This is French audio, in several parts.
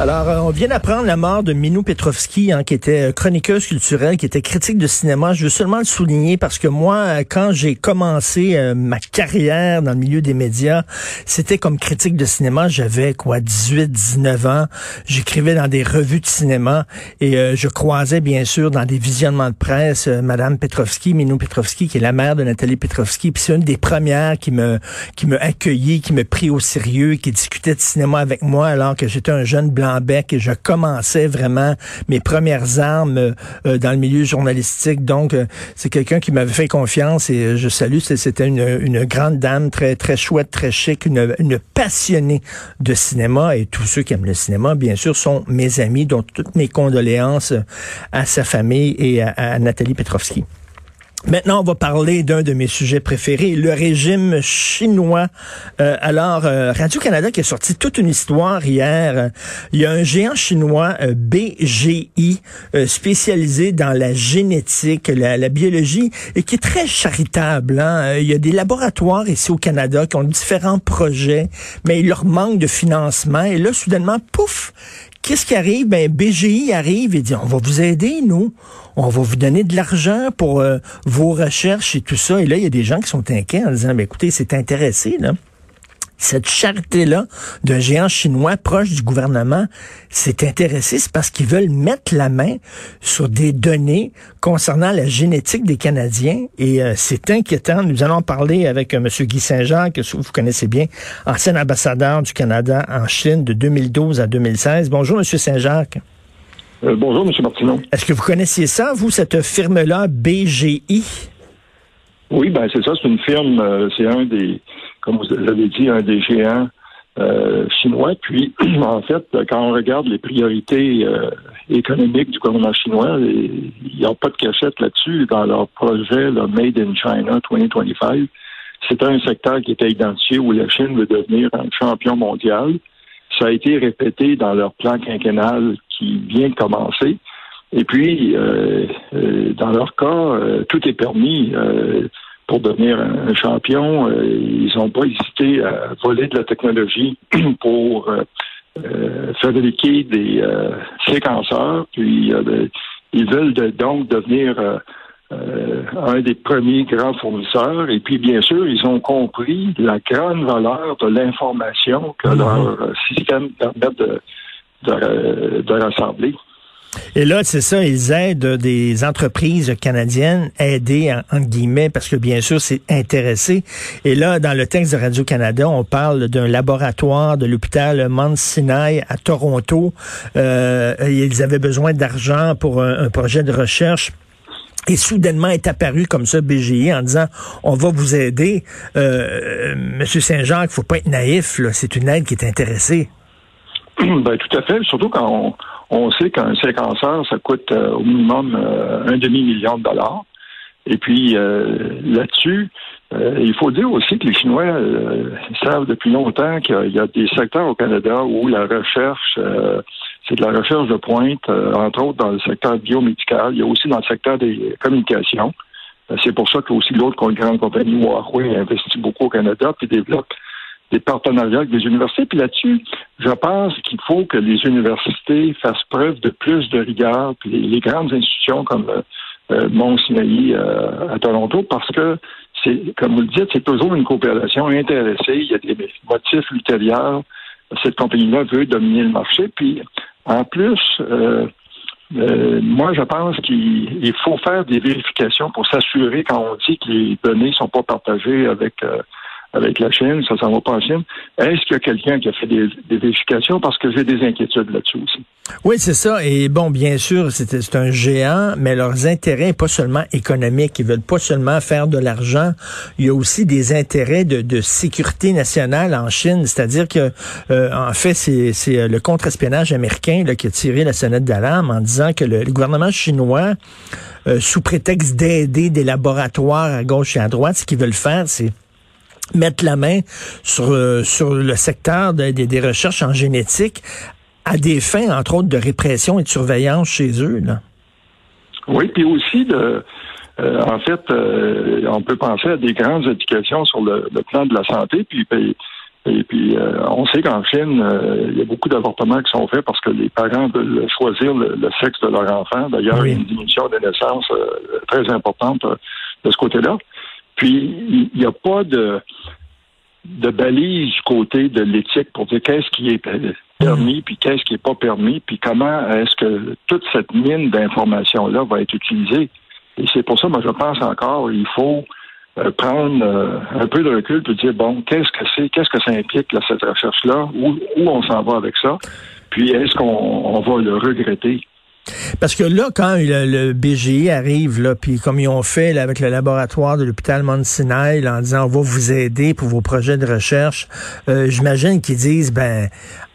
Alors, euh, on vient d'apprendre la mort de Minou Petrovski, hein, qui était euh, chroniqueuse culturelle, qui était critique de cinéma. Je veux seulement le souligner parce que moi, euh, quand j'ai commencé ma carrière dans le milieu des médias, c'était comme critique de cinéma. J'avais quoi, 18, 19 ans. J'écrivais dans des revues de cinéma et je croisais bien sûr dans des visionnements de presse Madame Petrovski, Minou Petrovski, qui est la mère de Nathalie Petrovski. Puis c'est une des premières qui me qui me accueillit, qui me prit au sérieux, qui discutait de cinéma avec moi alors que j'étais un jeune blanc bec et je commençais vraiment mes premières armes euh, euh, dans le milieu journalistique. Donc, euh, c'est quelqu'un qui m'avait fait confiance et je salue. C'était une, grande dame très très chouette, très chic, une, passionnée de cinéma et tous ceux qui aiment le cinéma, bien sûr, sont mes amis. Donc, toutes mes condoléances à sa famille et à, à Nathalie Petrovski. Maintenant, on va parler d'un de mes sujets préférés, le régime chinois. Euh, alors, euh, Radio-Canada qui a sorti toute une histoire hier. Il y a un géant chinois, euh, BGI, spécialisé dans la génétique, la, biologie, et qui est très charitable. Hein. Il y a des laboratoires ici au Canada qui ont différents projets, mais il leur manque de financement. Et là, soudainement, pouf, Qu'est-ce qui arrive? Ben, BGI arrive et dit, on va vous aider, nous. On va vous donner de l'argent pour euh, vos recherches et tout ça. Et là, il y a des gens qui sont inquiets en disant, ben, écoutez, c'est intéressé, là cette charité-là d'un géant chinois proche du gouvernement s'est intéressé, c'est parce qu'ils veulent mettre la main sur des données concernant la génétique des Canadiens et euh, c'est inquiétant. Nous allons parler avec euh, M. Guy Saint-Jean, que vous connaissez bien, ancien ambassadeur du Canada en Chine de 2012 à 2016. Bonjour, M. Saint-Jacques. Euh, bonjour, M. Martineau. Est-ce que vous connaissiez ça, vous, cette firme-là, BGI? Oui, ben c'est ça, c'est une firme, c'est un des comme vous l'avez dit, un des géants euh, chinois. Puis, en fait, quand on regarde les priorités euh, économiques du gouvernement chinois, il n'y a pas de cachette là-dessus dans leur projet le Made in China 2025. C'est un secteur qui était identifié où la Chine veut devenir un champion mondial. Ça a été répété dans leur plan quinquennal qui vient de commencer. Et puis, euh, dans leur cas, tout est permis pour devenir un, champion. Euh, ils n'ont pas hésité à voler de la technologie pour euh, euh, fabriquer des séquenceurs. Puis ils veulent donc devenir un des premiers grands fournisseurs. Et puis, bien sûr, ils ont compris la grande valeur de l'information que mm-hmm. leur système permet de, de rassembler. Et là, c'est ça, ils aident des entreprises canadiennes, aider en, guillemets, parce que bien sûr, c'est intéressé. Et là, dans le texte de Radio-Canada, on parle d'un laboratoire de l'hôpital Mount Sinai à Toronto. Euh, ils avaient besoin d'argent pour un, projet de recherche. Et soudainement est apparu comme ça BGI en disant on va vous aider. Euh, Monsieur Saint-Jacques, faut pas être naïf, c'est une aide qui est intéressée. Ben, tout à fait, surtout quand on, on sait qu'un séquenceur, ça coûte euh, au minimum euh, un demi-million de dollars. Et puis euh, là-dessus, il faut dire aussi que les Chinois savent depuis longtemps qu'il y, a des secteurs au Canada où la recherche, c'est de la recherche de pointe, entre autres dans le secteur biomédical. Il y a aussi dans le secteur des communications. C'est pour ça que aussi l'autre grande compagnie Huawei investit beaucoup au Canada puis développe des partenariats avec des universités. Puis là-dessus, je pense qu'il faut que les universités fassent preuve de plus de rigueur, puis les, grandes institutions comme euh, euh Mont Sinaï euh, à Toronto, parce que c'est, comme vous le dites, c'est toujours une coopération intéressée. Il y a des motifs ultérieurs. Cette compagnie-là veut dominer le marché. Puis, en plus, euh, moi, je pense qu'il faut faire des vérifications pour s'assurer quand on dit que les données ne sont pas partagées avec avec la Chine, ça s'en va pas en Chine. Est-ce qu'il y a quelqu'un qui a fait des, vérifications? Parce que j'ai des inquiétudes là-dessus aussi. Oui, c'est ça. Et bon, bien sûr, c'est un géant, mais leurs intérêts, pas seulement économiques, ils veulent pas seulement faire de l'argent. Il y a aussi des intérêts de, sécurité nationale en Chine. C'est-à-dire que, euh, en fait, c'est euh, le contre-espionnage américain là, qui a tiré la sonnette d'alarme en disant que le, gouvernement chinois, euh, sous prétexte d'aider des laboratoires à gauche et à droite, ce qu'ils veulent faire, c'est mettre la main sur, euh, sur le secteur des recherches en génétique à des fins, entre autres, de répression et de surveillance chez eux. Là. Oui, puis aussi de en fait, on peut penser à des grandes éducations sur le, plan de la santé, puis, et puis, on sait qu'en Chine, il y a beaucoup d'avortements qui sont faits parce que les parents veulent choisir le, sexe de leur enfant. D'ailleurs, il y a une diminution des naissances très importante de ce côté-là. Puis, il n'y a pas de balise du côté de l'éthique pour dire qu'est-ce qui est permis, puis qu'est-ce qui n'est pas permis, puis comment est-ce que toute cette mine d'informations-là va être utilisée. Et c'est pour ça, moi, je pense encore, il faut euh, prendre euh, un peu de recul et dire, bon, qu'est-ce que c'est, qu'est-ce que ça implique, là, cette recherche-là, où, où on s'en va avec ça, puis est-ce qu'on va le regretter? Parce que là, quand le, BGI arrive, là, puis comme ils ont fait avec le laboratoire de l'hôpital Sinai, en disant on va vous aider pour vos projets de recherche, euh, j'imagine qu'ils disent ben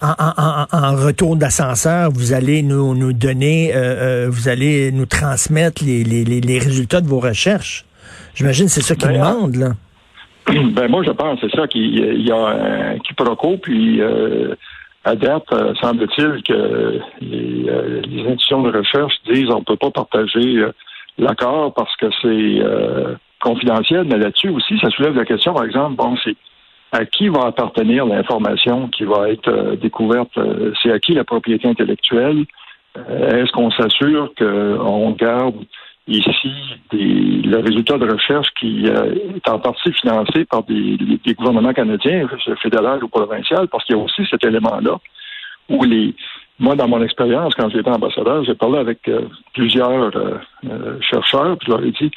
en, retour d'ascenseur, vous allez nous, nous donner, euh, euh, vous allez nous transmettre les, les, les, résultats de vos recherches. J'imagine c'est ça qu'ils ben, demandent, là. Ben moi je pense c'est ça qu'il y a un quiproquo puis à date, euh, semble-t-il que les, euh, les, institutions de recherche disent on ne peut pas partager euh, l'accord parce que c'est confidentiel, mais là-dessus aussi, ça soulève la question, par exemple, bon, c'est à qui va appartenir l'information qui va être découverte? c'est à qui la propriété intellectuelle? Est-ce qu'on s'assure qu'on garde ici des, le résultat de recherche qui euh, est en partie financé par des, des gouvernements canadiens, fédéral ou provincial, parce qu'il y a aussi cet élément-là où les moi, dans mon expérience, quand j'étais ambassadeur, j'ai parlé avec euh, plusieurs euh, chercheurs, puis je leur ai dit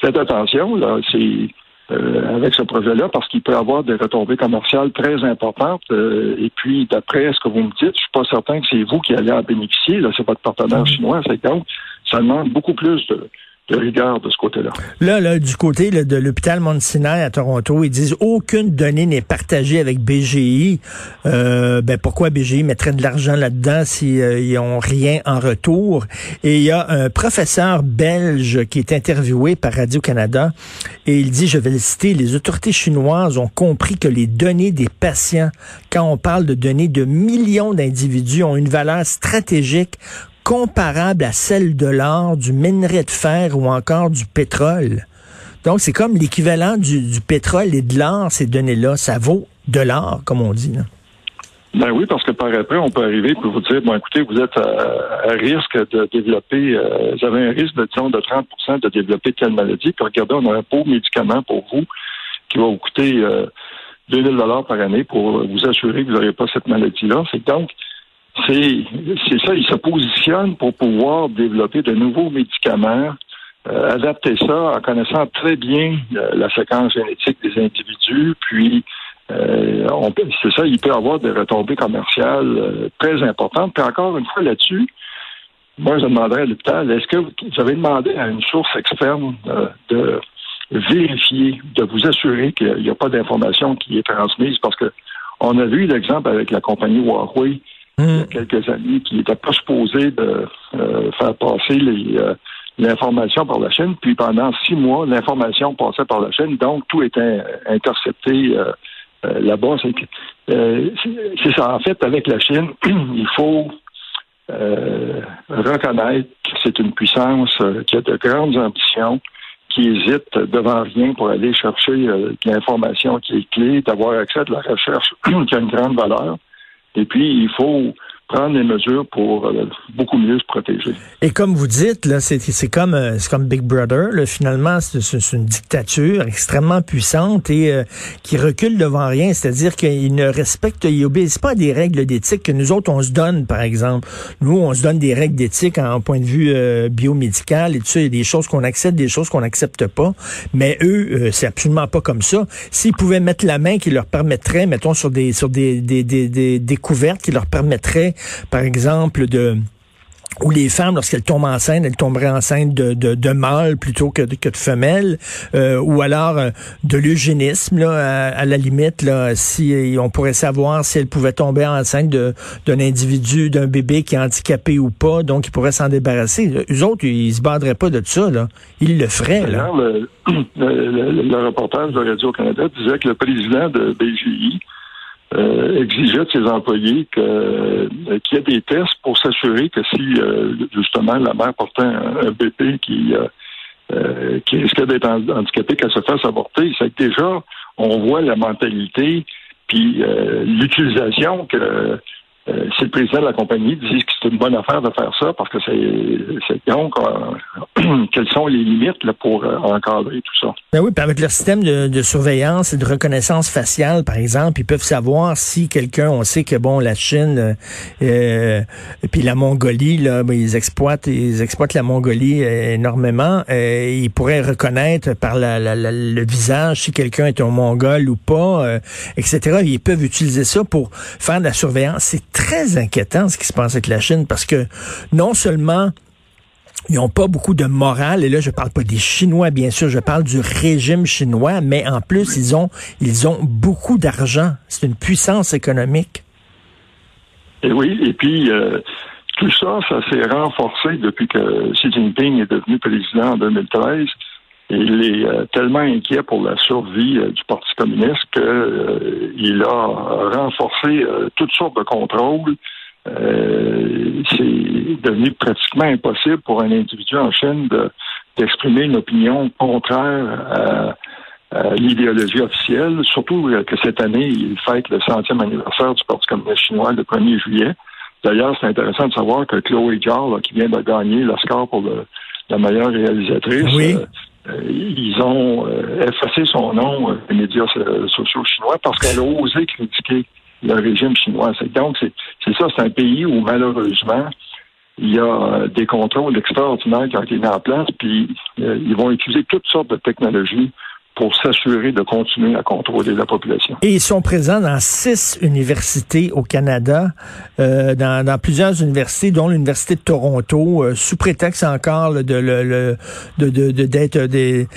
faites attention, là, c'est avec ce projet-là, parce qu'il peut avoir des retombées commerciales très importantes. et puis, d'après ce que vous me dites, je suis pas certain que c'est vous qui allez en bénéficier. Là, c'est votre partenaire mm-hmm. chinois. C'est donc ça demande beaucoup plus de, rigueur de ce côté-là. Là, là, du côté de l'hôpital Sinai à Toronto, ils disent aucune donnée n'est partagée avec BGI. Euh, ben pourquoi BGI mettrait de l'argent là-dedans s'ils euh, n'ont rien en retour? Et il y a un professeur belge qui est interviewé par Radio Canada et il dit, je vais le citer, les autorités chinoises ont compris que les données des patients, quand on parle de données de millions d'individus, ont une valeur stratégique comparable à celle de l'or, du minerai de fer ou encore du pétrole. Donc, c'est comme l'équivalent du, pétrole et de l'or, ces données-là. Ça vaut de l'or, comme on dit. Ben oui, parce que par après, on peut arriver pour vous dire, bon, écoutez, vous êtes à, risque de développer, euh, vous avez un risque de, disons, de 30% de développer telle maladie. Puis regardez, on a un beau médicament pour vous qui va vous coûter euh, 2000 dollars par année pour vous assurer que vous n'aurez pas cette maladie-là. C'est donc, c'est ça, il se positionne pour pouvoir développer de nouveaux médicaments, euh, adapter ça en connaissant très bien euh, la séquence génétique des individus, puis euh, c'est ça, il peut avoir des retombées commerciales très importantes. Puis encore une fois là-dessus, moi je demanderais à l'hôpital, est-ce que vous avez demandé à une source externe de vérifier, de vous assurer qu'il n'y a pas d'information qui est transmise? Parce que on a vu l'exemple avec la compagnie Huawei il y a quelques années qui n'était pas supposé de euh, faire passer les euh, l'information par la Chine. Puis pendant six mois, l'information passait par la Chine, donc tout était intercepté euh, là-bas. C'est ça. En fait, avec la Chine, il faut reconnaître que c'est une puissance qui a de grandes ambitions, qui hésite devant rien pour aller chercher l'information qui est clé, d'avoir accès à de la recherche qui a une grande valeur. Et puis, il faut prendre des mesures pour euh, beaucoup mieux se protéger. Et comme vous dites, là, c'est, c'est comme euh, c'est comme Big Brother. Là, finalement, c'est, c'est une dictature extrêmement puissante et euh, qui recule devant rien. C'est-à-dire qu'il ne respecte, il obéit pas à des règles d'éthique que nous autres on se donne, par exemple. Nous, on se donne des règles d'éthique en point de vue biomédical et tout ça. Il y a des choses qu'on accepte, des choses qu'on n'accepte pas. Mais eux, c'est absolument pas comme ça. S'ils pouvaient mettre la main qui leur permettrait, mettons, sur des sur des, des, des découvertes qui leur permettraient par exemple, de où les femmes, lorsqu'elles tombent enceintes, elles tomberaient enceintes de, mâles plutôt que de, femelles, euh, ou alors euh, de l'eugénisme, là, à, la limite, là, si on pourrait savoir si elles pouvaient tomber enceinte d'un individu, d'un bébé qui est handicapé ou pas, donc ils pourraient s'en débarrasser. Eux autres, ils se baderaient pas de ça, là. Ils le feraient, là. Le, le, le, reportage de Radio-Canada disait que le président de BGI exigeait de ses employés que qu'il y ait des tests pour s'assurer que si justement la mère portait un, bébé qui qui risquait d'être handicapé, qu'elle se fasse avorter. C'est que déjà, on voit la mentalité puis l'utilisation que euh, si le président de la compagnie dit que c'est une bonne affaire de faire ça parce que c'est donc euh, quelles sont les limites là, pour euh, encadrer tout ça? Ben oui, puis avec leur système de, de, surveillance et de reconnaissance faciale, par exemple, ils peuvent savoir si quelqu'un, on sait que bon, la Chine euh, puis la Mongolie, là, ben, ils exploitent, ils exploitent la Mongolie énormément. ils pourraient reconnaître par la, la, le visage si quelqu'un est un Mongol ou pas, etc. Ils peuvent utiliser ça pour faire de la surveillance. Très inquiétant ce qui se passe avec la Chine parce que non seulement ils n'ont pas beaucoup de morale, et là je parle pas des Chinois bien sûr, je parle du régime chinois, mais en plus ils ont ils ont beaucoup d'argent. C'est une puissance économique. Et oui, et puis euh, tout ça, ça s'est renforcé depuis que Xi Jinping est devenu président en 2013. Il est euh, tellement inquiet pour la survie euh, du Parti communiste qu'il a renforcé toutes sortes de contrôles euh, c'est devenu pratiquement impossible pour un individu en Chine d'exprimer une opinion contraire à, l'idéologie officielle, surtout que cette année, il fête le centième anniversaire du Parti communiste chinois le 1er juillet. D'ailleurs, c'est intéressant de savoir que Chloé Zhao, qui vient de gagner l'Oscar pour la meilleure réalisatrice, euh, euh, ils ont effacé son nom des médias sociaux chinois parce qu'elle a osé critiquer le régime chinois. Donc, c'est ça, c'est un pays où malheureusement, il y a euh, des contrôles extraordinaires qui ont été mis en place, puis euh, ils vont utiliser toutes sortes de technologies pour s'assurer de continuer à contrôler la population. Et ils sont présents dans six universités au Canada, euh, dans, plusieurs universités, dont l'Université de Toronto, sous prétexte encore de, le, de, de, d'être des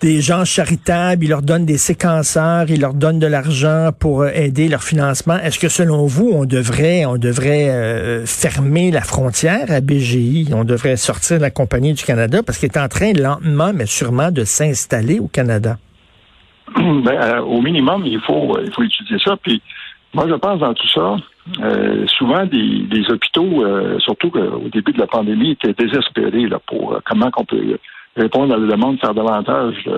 des gens charitables, ils leur donnent des séquenceurs, ils leur donnent de l'argent pour euh, aider leur financement. Est-ce que selon vous, on devrait, on devrait euh, fermer la frontière à BGI, on devrait sortir de la compagnie du Canada parce qu'il est en train lentement mais sûrement de s'installer au Canada? Ben, euh, au minimum, il faut, il faut étudier ça. Puis moi, je pense dans tout ça, souvent des, hôpitaux, surtout au début de la pandémie, étaient désespérés là, pour comment qu'on peut répondre à la demande, faire davantage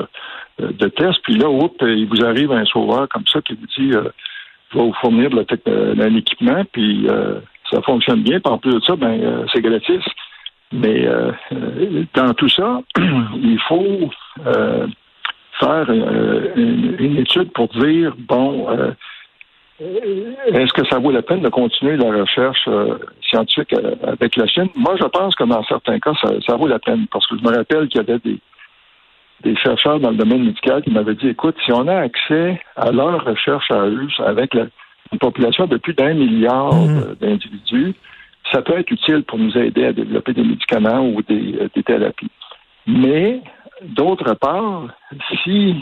de, tests. Puis là, oups, il vous arrive un sauveur comme ça qui vous dit euh, vais vous fournir de d'un équipement, puis euh, ça fonctionne bien. Puis en plus de ça, ben euh, c'est gratis. Mais euh, dans tout ça, il faut faire une, étude pour dire bon euh, est-ce que ça vaut la peine de continuer la recherche euh, scientifique euh, avec la Chine? Moi, je pense que dans certains cas, ça, vaut la peine parce que je me rappelle qu'il y avait des, des chercheurs dans le domaine médical qui m'avaient dit, écoute, si on a accès à leur recherche à eux avec une population de plus d'un milliard mmh. d'individus, ça peut être utile pour nous aider à développer des médicaments ou des, des thérapies. Mais, d'autre part, si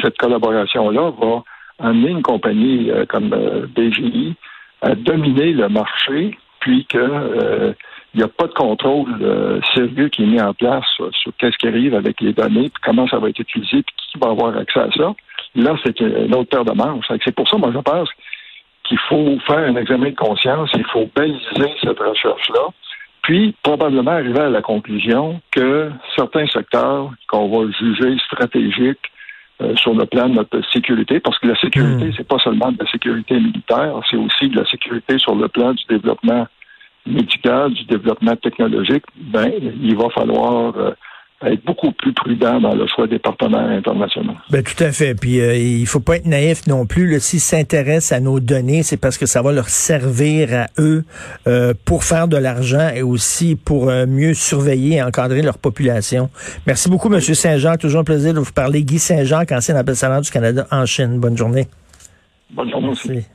cette collaboration-là va amener une compagnie euh, comme euh, BGI à dominer le marché, puis que euh, il n'y a pas de contrôle sérieux qui est mis en place sur, qu'est-ce qui arrive avec les données, puis comment ça va être utilisé, puis qui va avoir accès à ça. Là, c'est une autre paire de manches. C'est pour ça, moi, je pense qu'il faut faire un examen de conscience, il faut baliser cette recherche-là, puis probablement arriver à la conclusion que certains secteurs qu'on va juger stratégiques euh, sur le plan de notre sécurité, parce que la sécurité, hmm. c'est pas seulement de la sécurité militaire, c'est aussi de la sécurité sur le plan du développement médical, du développement technologique. Ben, il va falloir euh, être beaucoup plus prudent dans le choix des partenaires internationaux. Ben, tout à fait. Puis euh, il faut pas être naïf non plus. S'ils s'intéressent à nos données, c'est parce que ça va leur servir à eux euh, pour faire de l'argent et aussi pour euh, mieux surveiller et encadrer leur population. Merci beaucoup, M. Saint-Jean. Toujours un plaisir de vous parler. Guy Saint-Jean, ancien ambassadeur du Canada en Chine. Bonne journée. Bonne journée aussi.